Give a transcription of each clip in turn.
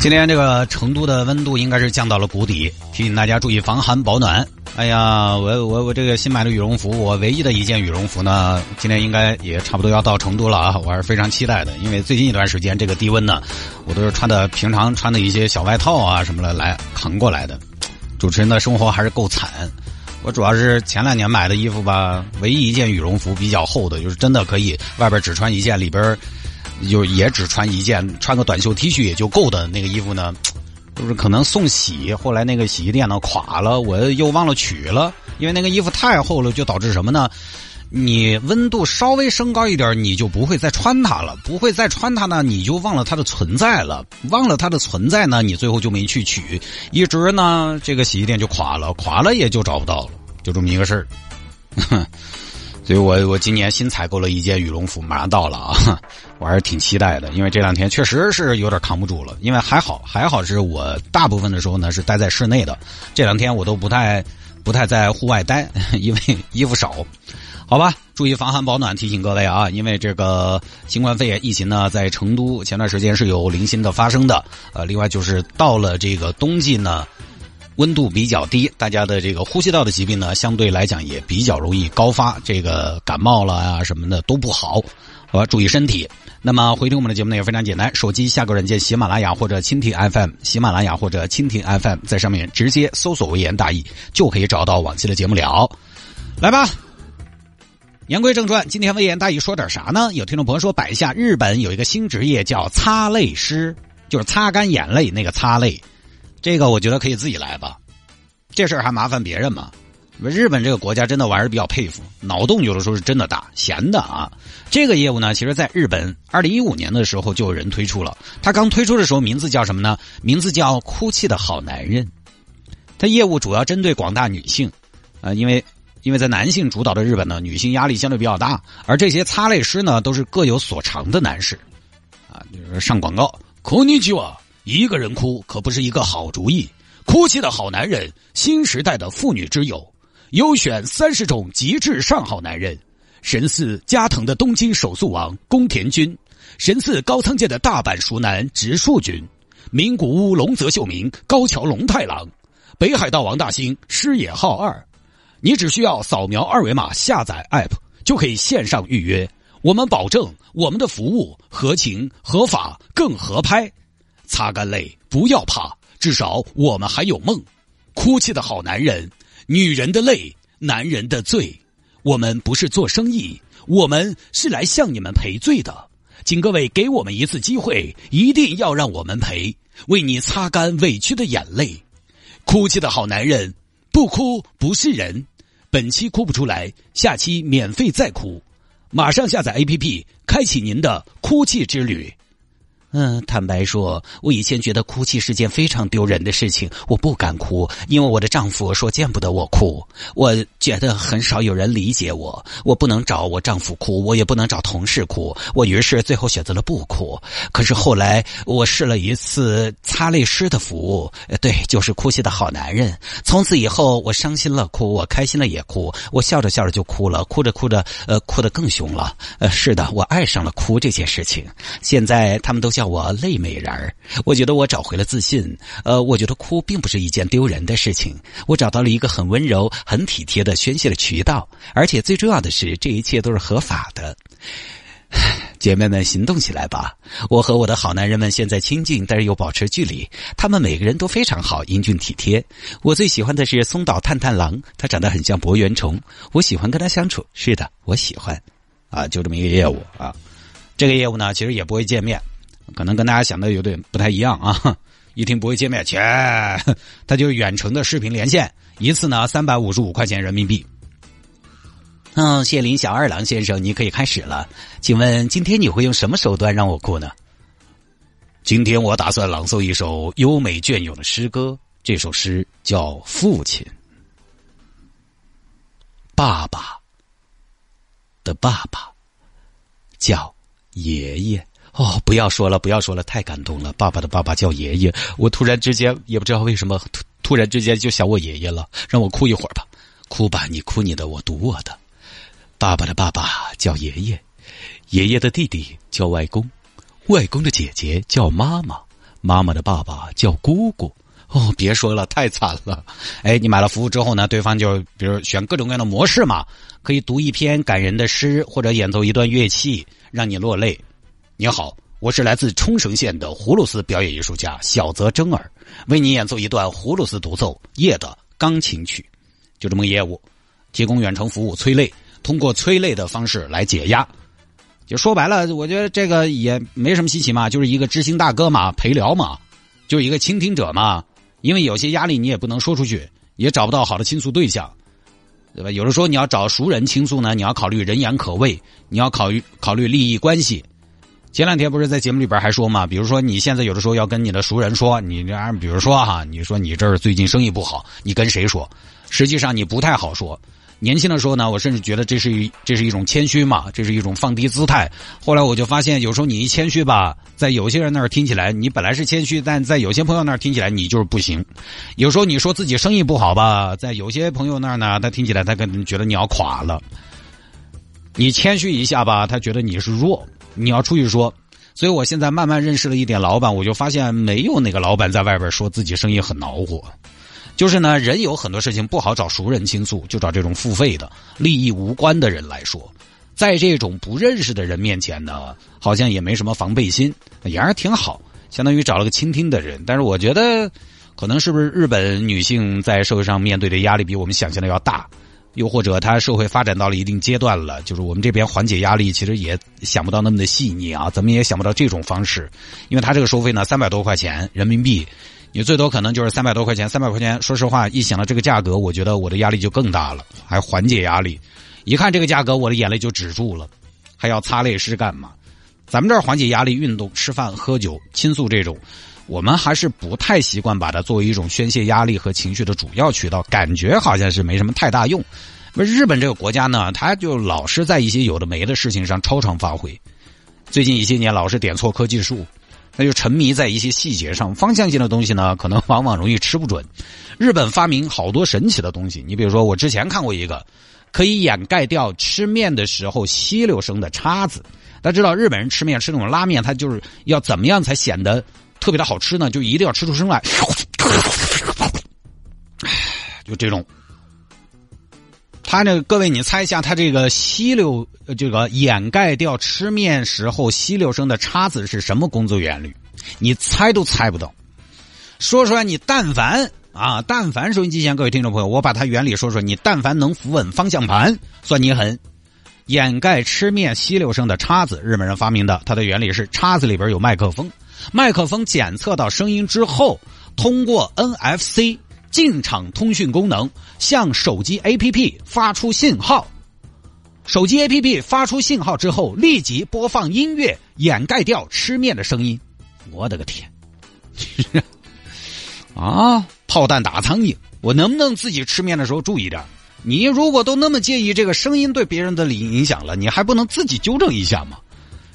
今天这个成都的温度应该是降到了谷底，提醒大家注意防寒保暖。哎呀，我我我这个新买的羽绒服，我唯一的一件羽绒服呢，今天应该也差不多要到成都了啊！我还是非常期待的，因为最近一段时间这个低温呢，我都是穿的平常穿的一些小外套啊什么的来扛过来的。主持人的生活还是够惨，我主要是前两年买的衣服吧，唯一一件羽绒服比较厚的，就是真的可以外边只穿一件，里边。就也只穿一件，穿个短袖 T 恤也就够的那个衣服呢，就是可能送洗，后来那个洗衣店呢垮了，我又忘了取了，因为那个衣服太厚了，就导致什么呢？你温度稍微升高一点，你就不会再穿它了，不会再穿它呢，你就忘了它的存在了，忘了它的存在呢，你最后就没去取，一直呢这个洗衣店就垮了，垮了也就找不到了，就这么一个事儿。所以我我今年新采购了一件羽绒服，马上到了啊，我还是挺期待的，因为这两天确实是有点扛不住了。因为还好还好是我大部分的时候呢是待在室内的，这两天我都不太不太在户外待，因为衣服少。好吧，注意防寒保暖，提醒各位啊，因为这个新冠肺炎疫情呢，在成都前段时间是有零星的发生的。呃，另外就是到了这个冬季呢。温度比较低，大家的这个呼吸道的疾病呢，相对来讲也比较容易高发，这个感冒了啊什么的都不好，好吧，注意身体。那么回听我们的节目呢也非常简单，手机下个软件喜马拉雅或者蜻蜓 FM，喜马拉雅或者蜻蜓 FM，在上面直接搜索“微言大义”就可以找到往期的节目了。来吧，言归正传，今天微言大义说点啥呢？有听众朋友说摆一下，日本有一个新职业叫擦泪师，就是擦干眼泪那个擦泪。这个我觉得可以自己来吧，这事儿还麻烦别人吗？日本这个国家真的我还是比较佩服，脑洞有的时候是真的大，闲的啊。这个业务呢，其实在日本二零一五年的时候就有人推出了。他刚推出的时候名字叫什么呢？名字叫“哭泣的好男人”。他业务主要针对广大女性，啊，因为因为在男性主导的日本呢，女性压力相对比较大，而这些擦泪师呢，都是各有所长的男士，啊，就是上广告，哭你去啊。一个人哭可不是一个好主意。哭泣的好男人，新时代的妇女之友，优选三十种极致上好男人。神似加藤的东京手速王宫田君，神似高仓健的大阪熟男直树君，名古屋龙泽秀明高桥龙太郎，北海道王大兴师野浩二。你只需要扫描二维码下载 App，就可以线上预约。我们保证我们的服务合情合法更合拍。擦干泪，不要怕，至少我们还有梦。哭泣的好男人，女人的泪，男人的罪。我们不是做生意，我们是来向你们赔罪的。请各位给我们一次机会，一定要让我们赔，为你擦干委屈的眼泪。哭泣的好男人，不哭不是人。本期哭不出来，下期免费再哭。马上下载 APP，开启您的哭泣之旅。嗯，坦白说，我以前觉得哭泣是件非常丢人的事情，我不敢哭，因为我的丈夫说见不得我哭。我觉得很少有人理解我，我不能找我丈夫哭，我也不能找同事哭，我于是最后选择了不哭。可是后来我试了一次擦泪师的服务，对，就是哭泣的好男人。从此以后，我伤心了哭，我开心了也哭，我笑着笑着就哭了，哭着哭着，呃，哭得更凶了。呃，是的，我爱上了哭这件事情。现在他们都叫我泪美人儿，我觉得我找回了自信。呃，我觉得哭并不是一件丢人的事情，我找到了一个很温柔、很体贴的宣泄的渠道，而且最重要的是，这一切都是合法的。姐妹们，行动起来吧！我和我的好男人们现在亲近，但是又保持距离。他们每个人都非常好，英俊体贴。我最喜欢的是松岛探探郎，他长得很像博圆虫，我喜欢跟他相处。是的，我喜欢。啊，就这么一个业务啊。这个业务呢，其实也不会见面。可能跟大家想的有点不太一样啊！一听不会见面，切，他就是远程的视频连线，一次呢三百五十五块钱人民币。嗯，谢林小二郎先生，你可以开始了。请问今天你会用什么手段让我哭呢？今天我打算朗诵一首优美隽永的诗歌，这首诗叫《父亲》，爸爸的爸爸叫爷爷。哦，不要说了，不要说了，太感动了。爸爸的爸爸叫爷爷，我突然之间也不知道为什么，突突然之间就想我爷爷了。让我哭一会儿吧，哭吧，你哭你的，我读我的。爸爸的爸爸叫爷爷，爷爷的弟弟叫外公，外公的姐姐叫妈妈，妈妈的爸爸叫姑姑。哦，别说了，太惨了。哎，你买了服务之后呢，对方就比如选各种各样的模式嘛，可以读一篇感人的诗，或者演奏一段乐器，让你落泪。你好，我是来自冲绳县的葫芦丝表演艺术家小泽征尔，为你演奏一段葫芦丝独奏《夜的钢琴曲》，就这么个业务，提供远程服务催泪，通过催泪的方式来解压。就说白了，我觉得这个也没什么稀奇嘛，就是一个知心大哥嘛，陪聊嘛，就一个倾听者嘛。因为有些压力你也不能说出去，也找不到好的倾诉对象，对吧？有的时候你要找熟人倾诉呢，你要考虑人言可畏，你要考虑考虑利益关系。前两天不是在节目里边还说嘛，比如说你现在有的时候要跟你的熟人说，你这样，比如说哈，你说你这儿最近生意不好，你跟谁说？实际上你不太好说。年轻的时候呢，我甚至觉得这是一这是一种谦虚嘛，这是一种放低姿态。后来我就发现，有时候你一谦虚吧，在有些人那儿听起来你本来是谦虚，但在有些朋友那儿听起来你就是不行。有时候你说自己生意不好吧，在有些朋友那儿呢，他听起来他可能觉得你要垮了。你谦虚一下吧，他觉得你是弱。你要出去说，所以我现在慢慢认识了一点老板，我就发现没有哪个老板在外边说自己生意很恼火。就是呢，人有很多事情不好找熟人倾诉，就找这种付费的、利益无关的人来说。在这种不认识的人面前呢，好像也没什么防备心，也还挺好，相当于找了个倾听的人。但是我觉得，可能是不是日本女性在社会上面对的压力比我们想象的要大？又或者，他社会发展到了一定阶段了，就是我们这边缓解压力，其实也想不到那么的细腻啊，怎么也想不到这种方式，因为他这个收费呢，三百多块钱人民币，你最多可能就是三百多块钱，三百块钱，说实话，一想到这个价格，我觉得我的压力就更大了，还缓解压力，一看这个价格，我的眼泪就止住了，还要擦泪是干嘛？咱们这儿缓解压力，运动、吃饭、喝酒、倾诉这种。我们还是不太习惯把它作为一种宣泄压力和情绪的主要渠道，感觉好像是没什么太大用。日本这个国家呢，他就老是在一些有的没的事情上超常发挥。最近一些年老是点错科技树，他就沉迷在一些细节上，方向性的东西呢，可能往往容易吃不准。日本发明好多神奇的东西，你比如说，我之前看过一个可以掩盖掉吃面的时候吸溜声的叉子。大家知道日本人吃面吃那种拉面，他就是要怎么样才显得。特别的好吃呢，就一定要吃出声来，就这种。他这各位，你猜一下，他这个吸溜，这个掩盖掉吃面时候吸溜声的叉子是什么工作原理？你猜都猜不到。说出来，你但凡啊，但凡收音机前各位听众朋友，我把它原理说说，你但凡能扶稳方向盘，算你狠。掩盖吃面吸溜声的叉子，日本人发明的，它的原理是叉子里边有麦克风。麦克风检测到声音之后，通过 NFC 进场通讯功能向手机 APP 发出信号。手机 APP 发出信号之后，立即播放音乐，掩盖掉吃面的声音。我的个天！啊，炮弹打苍蝇！我能不能自己吃面的时候注意点？你如果都那么介意这个声音对别人的影影响了，你还不能自己纠正一下吗？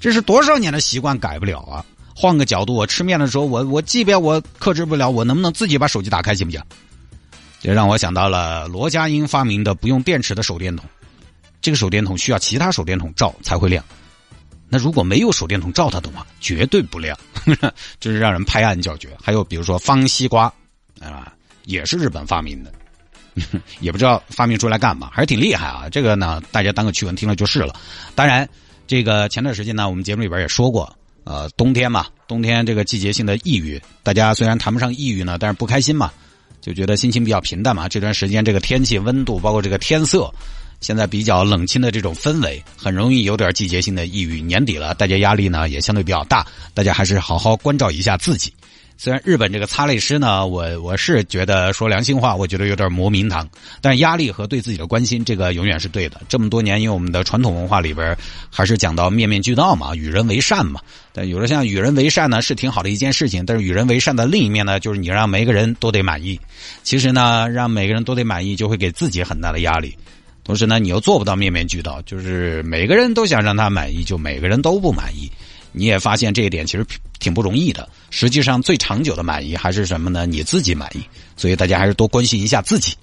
这是多少年的习惯改不了啊！换个角度，我吃面的时候，我我即便我克制不了，我能不能自己把手机打开行不行？这让我想到了罗家英发明的不用电池的手电筒。这个手电筒需要其他手电筒照才会亮。那如果没有手电筒照它的话，绝对不亮。这是让人拍案叫绝。还有比如说方西瓜啊，也是日本发明的，也不知道发明出来干嘛，还是挺厉害啊。这个呢，大家当个趣闻听了就是了。当然，这个前段时间呢，我们节目里边也说过。呃，冬天嘛，冬天这个季节性的抑郁，大家虽然谈不上抑郁呢，但是不开心嘛，就觉得心情比较平淡嘛。这段时间这个天气温度，包括这个天色，现在比较冷清的这种氛围，很容易有点季节性的抑郁。年底了，大家压力呢也相对比较大，大家还是好好关照一下自己。虽然日本这个擦泪师呢，我我是觉得说良心话，我觉得有点磨名堂。但压力和对自己的关心，这个永远是对的。这么多年，因为我们的传统文化里边还是讲到面面俱到嘛，与人为善嘛。但有的像与人为善呢，是挺好的一件事情。但是与人为善的另一面呢，就是你让每个人都得满意。其实呢，让每个人都得满意，就会给自己很大的压力。同时呢，你又做不到面面俱到，就是每个人都想让他满意，就每个人都不满意。你也发现这一点其实挺不容易的。实际上，最长久的满意还是什么呢？你自己满意。所以大家还是多关心一下自己。